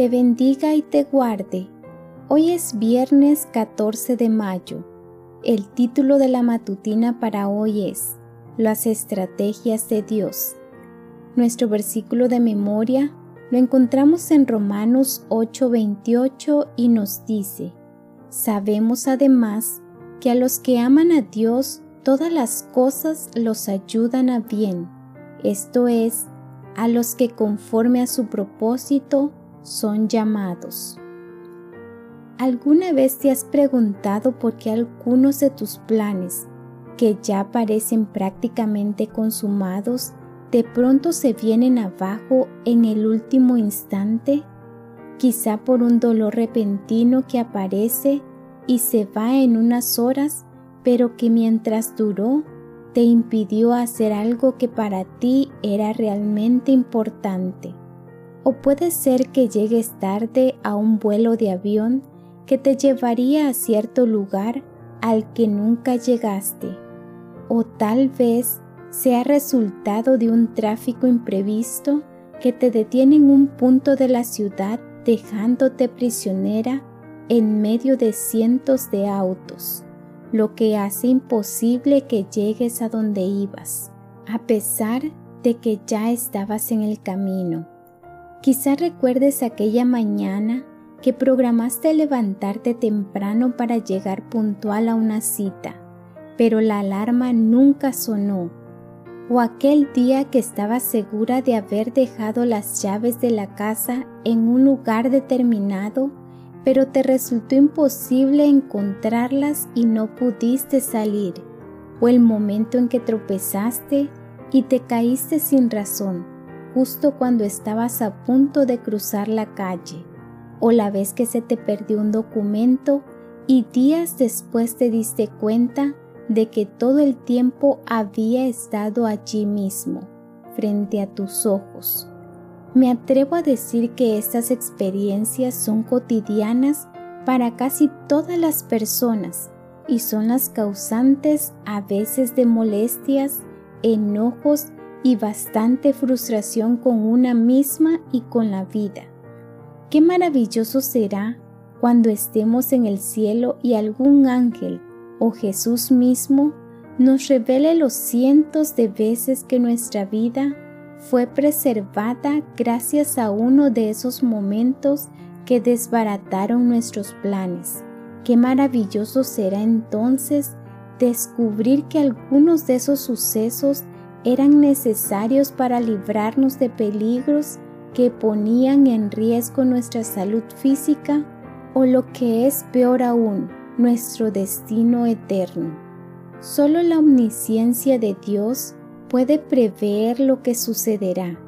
te bendiga y te guarde. Hoy es viernes 14 de mayo. El título de la matutina para hoy es Las estrategias de Dios. Nuestro versículo de memoria lo encontramos en Romanos 8:28 y nos dice, Sabemos además que a los que aman a Dios todas las cosas los ayudan a bien, esto es, a los que conforme a su propósito son llamados. ¿Alguna vez te has preguntado por qué algunos de tus planes, que ya parecen prácticamente consumados, de pronto se vienen abajo en el último instante, quizá por un dolor repentino que aparece y se va en unas horas, pero que mientras duró te impidió hacer algo que para ti era realmente importante. O puede ser que llegues tarde a un vuelo de avión que te llevaría a cierto lugar al que nunca llegaste. O tal vez sea resultado de un tráfico imprevisto que te detiene en un punto de la ciudad dejándote prisionera en medio de cientos de autos, lo que hace imposible que llegues a donde ibas, a pesar de que ya estabas en el camino. Quizá recuerdes aquella mañana que programaste levantarte temprano para llegar puntual a una cita, pero la alarma nunca sonó o aquel día que estabas segura de haber dejado las llaves de la casa en un lugar determinado, pero te resultó imposible encontrarlas y no pudiste salir, o el momento en que tropezaste y te caíste sin razón, justo cuando estabas a punto de cruzar la calle, o la vez que se te perdió un documento y días después te diste cuenta de que todo el tiempo había estado allí mismo, frente a tus ojos. Me atrevo a decir que estas experiencias son cotidianas para casi todas las personas y son las causantes a veces de molestias, enojos y bastante frustración con una misma y con la vida. Qué maravilloso será cuando estemos en el cielo y algún ángel o Jesús mismo nos revele los cientos de veces que nuestra vida fue preservada gracias a uno de esos momentos que desbarataron nuestros planes. Qué maravilloso será entonces descubrir que algunos de esos sucesos eran necesarios para librarnos de peligros que ponían en riesgo nuestra salud física o lo que es peor aún, nuestro destino eterno. Solo la omnisciencia de Dios puede prever lo que sucederá,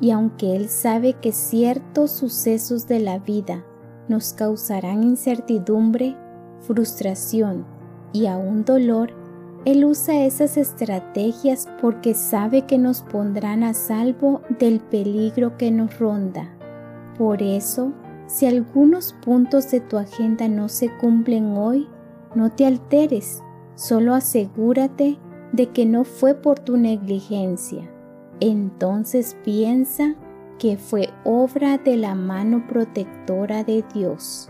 y aunque Él sabe que ciertos sucesos de la vida nos causarán incertidumbre, frustración y aún dolor, Él usa esas estrategias porque sabe que nos pondrán a salvo del peligro que nos ronda. Por eso, si algunos puntos de tu agenda no se cumplen hoy, no te alteres, solo asegúrate de que no fue por tu negligencia. Entonces piensa que fue obra de la mano protectora de Dios.